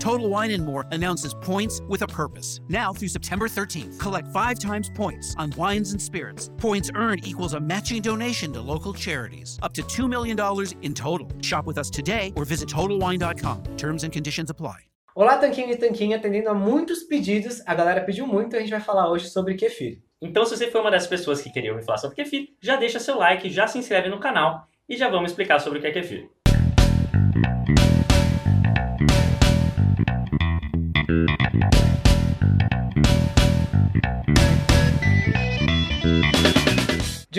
Total Wine and More announces points with a purpose. Now through September 13th, collect five times points on wines and spirits. Points earned equals a matching donation to local charities, up to $2 million in total. Shop with us today or visit TotalWine.com. Terms and conditions apply. Olá, Tanquinho e Tanquinha, atendendo a muitos pedidos, a galera pediu muito, a gente vai falar hoje sobre kefir. Então, se você foi uma das pessoas que queria ouvir falar sobre kefir, já deixa seu like, já se inscreve no canal e já vamos explicar sobre o que é kefir.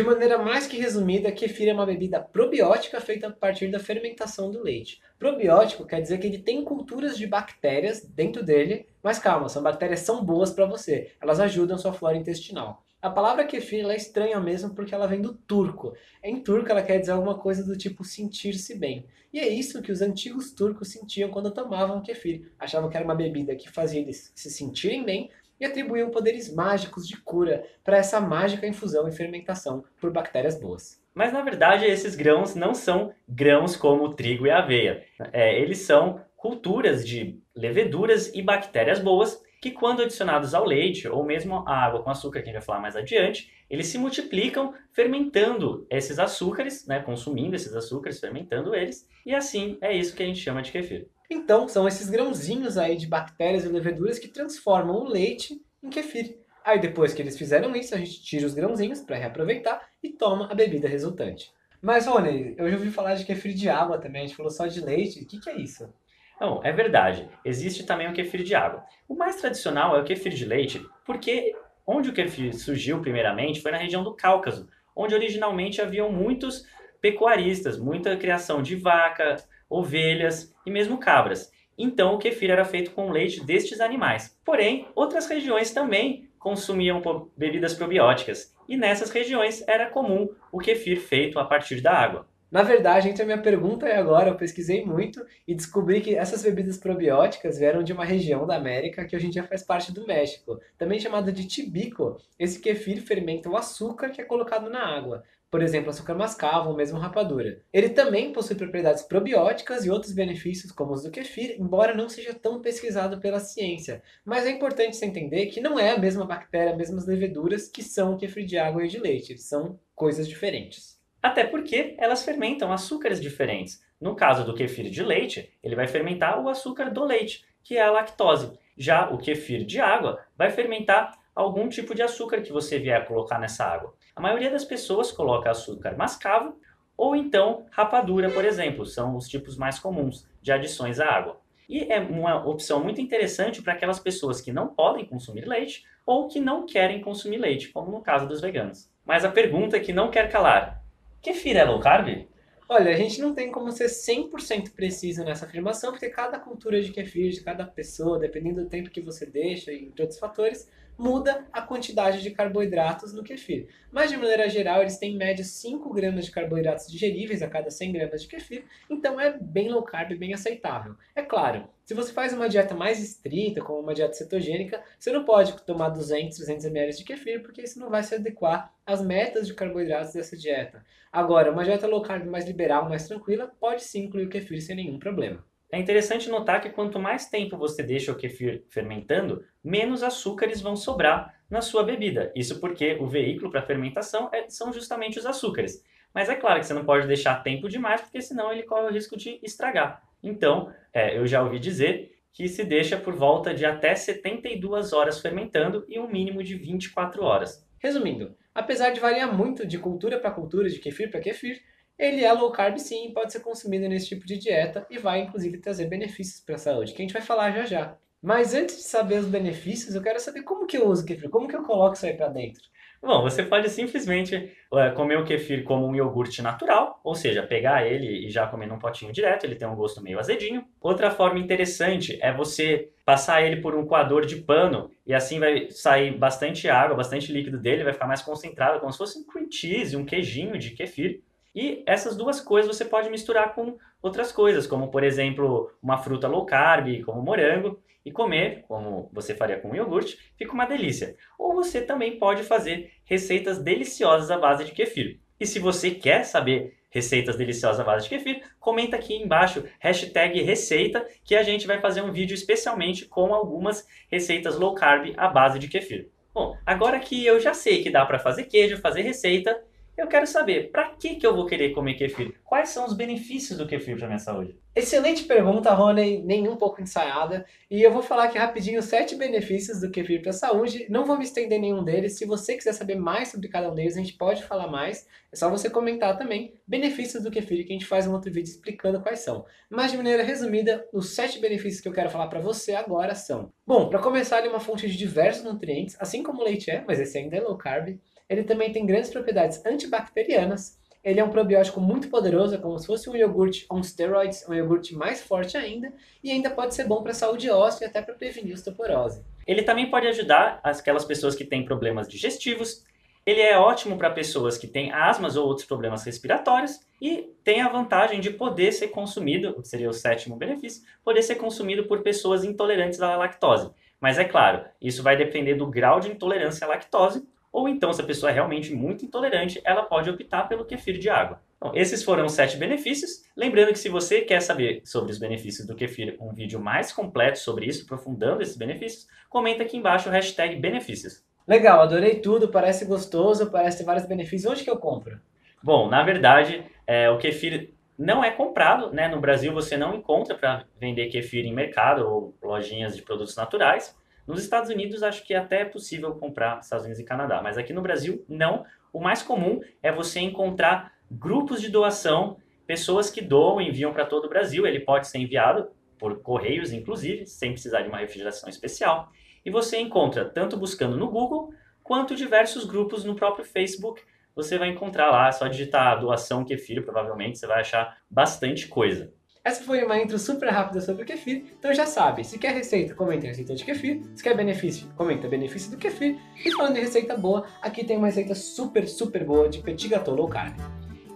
De maneira mais que resumida, kefir é uma bebida probiótica feita a partir da fermentação do leite. Probiótico quer dizer que ele tem culturas de bactérias dentro dele, mas calma, são bactérias são boas para você, elas ajudam sua flora intestinal. A palavra kefir é estranha mesmo porque ela vem do turco. Em turco ela quer dizer alguma coisa do tipo sentir-se bem. E é isso que os antigos turcos sentiam quando tomavam kefir. Achavam que era uma bebida que fazia eles se sentirem bem e atribuíam poderes mágicos de cura para essa mágica infusão e fermentação por bactérias boas. Mas na verdade esses grãos não são grãos como o trigo e a aveia. É, eles são culturas de leveduras e bactérias boas que quando adicionados ao leite ou mesmo à água com açúcar, que a gente vai falar mais adiante, eles se multiplicam fermentando esses açúcares, né, consumindo esses açúcares, fermentando eles, e assim é isso que a gente chama de kefir. Então, são esses grãozinhos aí de bactérias e leveduras que transformam o leite em kefir. Aí depois que eles fizeram isso, a gente tira os grãozinhos para reaproveitar e toma a bebida resultante. Mas, Rony, eu já ouvi falar de kefir de água também, a gente falou só de leite. O que, que é isso? Não, é verdade. Existe também o kefir de água. O mais tradicional é o kefir de leite, porque onde o kefir surgiu primeiramente foi na região do Cáucaso, onde originalmente haviam muitos pecuaristas, muita criação de vaca, ovelhas e mesmo cabras. Então o kefir era feito com leite destes animais. Porém, outras regiões também consumiam bebidas probióticas, e nessas regiões era comum o kefir feito a partir da água. Na verdade, a minha pergunta é agora, eu pesquisei muito e descobri que essas bebidas probióticas vieram de uma região da América que hoje em dia faz parte do México, também chamada de tibico. Esse kefir fermenta o açúcar que é colocado na água, por exemplo, açúcar mascavo ou mesmo rapadura. Ele também possui propriedades probióticas e outros benefícios como os do kefir, embora não seja tão pesquisado pela ciência. Mas é importante se entender que não é a mesma bactéria, as mesmas leveduras que são o kefir de água e de leite, são coisas diferentes. Até porque elas fermentam açúcares diferentes. No caso do kefir de leite, ele vai fermentar o açúcar do leite, que é a lactose. Já o kefir de água vai fermentar algum tipo de açúcar que você vier colocar nessa água. A maioria das pessoas coloca açúcar mascavo ou então rapadura, por exemplo, são os tipos mais comuns de adições à água. E é uma opção muito interessante para aquelas pessoas que não podem consumir leite ou que não querem consumir leite, como no caso dos veganos. Mas a pergunta que não quer calar: kefir é low carb? Olha, a gente não tem como ser 100% preciso nessa afirmação, porque cada cultura de kefir, de cada pessoa, dependendo do tempo que você deixa e de outros fatores, muda a quantidade de carboidratos no kefir. Mas de maneira geral, eles têm em média 5 gramas de carboidratos digeríveis a cada 100 gramas de kefir, então é bem low carb, bem aceitável. É claro, se você faz uma dieta mais estrita, como uma dieta cetogênica, você não pode tomar 200, 300 ml de kefir, porque isso não vai se adequar às metas de carboidratos dessa dieta. Agora, uma dieta low carb mais liberal, mais tranquila, pode sim incluir o kefir sem nenhum problema. É interessante notar que quanto mais tempo você deixa o kefir fermentando, menos açúcares vão sobrar na sua bebida. Isso porque o veículo para fermentação é, são justamente os açúcares. Mas é claro que você não pode deixar tempo demais, porque senão ele corre o risco de estragar. Então, é, eu já ouvi dizer que se deixa por volta de até 72 horas fermentando e um mínimo de 24 horas. Resumindo, apesar de variar muito de cultura para cultura, de kefir para kefir, ele é low carb sim, pode ser consumido nesse tipo de dieta e vai inclusive trazer benefícios para a saúde, que a gente vai falar já já. Mas antes de saber os benefícios, eu quero saber como que eu uso o kefir, como que eu coloco isso aí para dentro. Bom, você pode simplesmente uh, comer o kefir como um iogurte natural, ou seja, pegar ele e já comer num potinho direto, ele tem um gosto meio azedinho. Outra forma interessante é você passar ele por um coador de pano e assim vai sair bastante água, bastante líquido dele, vai ficar mais concentrado, como se fosse um cream cheese, um queijinho de kefir. E essas duas coisas você pode misturar com outras coisas, como por exemplo uma fruta low carb, como morango, e comer, como você faria com iogurte, fica uma delícia. Ou você também pode fazer receitas deliciosas à base de kefir. E se você quer saber receitas deliciosas à base de kefir, comenta aqui embaixo, hashtag receita, que a gente vai fazer um vídeo especialmente com algumas receitas low carb à base de kefir. Bom, agora que eu já sei que dá para fazer queijo, fazer receita, eu quero saber, para que, que eu vou querer comer kefir? Quais são os benefícios do kefir para minha saúde? Excelente pergunta, Rony, nem um pouco ensaiada. E eu vou falar aqui rapidinho sete benefícios do kefir para a saúde. Não vou me estender nenhum deles. Se você quiser saber mais sobre cada um deles, a gente pode falar mais. É só você comentar também benefícios do kefir que a gente faz um outro vídeo explicando quais são. Mas de maneira resumida, os sete benefícios que eu quero falar para você agora são: Bom, para começar, ele é uma fonte de diversos nutrientes, assim como o leite é, mas esse ainda é low carb. Ele também tem grandes propriedades antibacterianas. Ele é um probiótico muito poderoso, é como se fosse um iogurte on steroids, um iogurte mais forte ainda, e ainda pode ser bom para a saúde óssea e até para prevenir osteoporose. Ele também pode ajudar aquelas pessoas que têm problemas digestivos. Ele é ótimo para pessoas que têm asmas ou outros problemas respiratórios e tem a vantagem de poder ser consumido, seria o sétimo benefício, poder ser consumido por pessoas intolerantes à lactose. Mas é claro, isso vai depender do grau de intolerância à lactose ou então, se a pessoa é realmente muito intolerante, ela pode optar pelo kefir de água. Então, esses foram os sete benefícios. Lembrando que se você quer saber sobre os benefícios do kefir, um vídeo mais completo sobre isso, aprofundando esses benefícios, comenta aqui embaixo o hashtag benefícios. Legal, adorei tudo, parece gostoso, parece ter vários benefícios. Onde que eu compro? Bom, na verdade, é, o kefir não é comprado, né? No Brasil você não encontra para vender kefir em mercado ou lojinhas de produtos naturais. Nos Estados Unidos, acho que até é possível comprar Estados Unidos e Canadá, mas aqui no Brasil, não. O mais comum é você encontrar grupos de doação, pessoas que doam, enviam para todo o Brasil. Ele pode ser enviado por correios, inclusive, sem precisar de uma refrigeração especial. E você encontra tanto buscando no Google, quanto diversos grupos no próprio Facebook. Você vai encontrar lá, é só digitar doação kefir, provavelmente você vai achar bastante coisa. Essa foi uma intro super rápida sobre o kefir, então já sabe, se quer receita, comenta receita de kefir, se quer benefício, comenta benefício do kefir, e falando em receita boa, aqui tem uma receita super, super boa de petit gâteau low carb.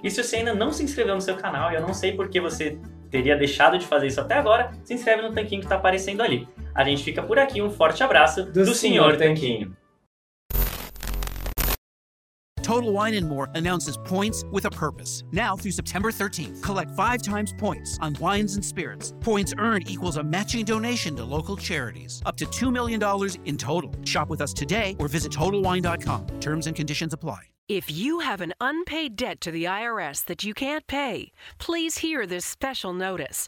E se você ainda não se inscreveu no seu canal, e eu não sei por que você teria deixado de fazer isso até agora, se inscreve no tanquinho que está aparecendo ali. A gente fica por aqui, um forte abraço do, do Senhor Tanquinho. Total Wine and More announces points with a purpose. Now through September 13th, collect five times points on wines and spirits. Points earned equals a matching donation to local charities, up to $2 million in total. Shop with us today or visit TotalWine.com. Terms and conditions apply. If you have an unpaid debt to the IRS that you can't pay, please hear this special notice.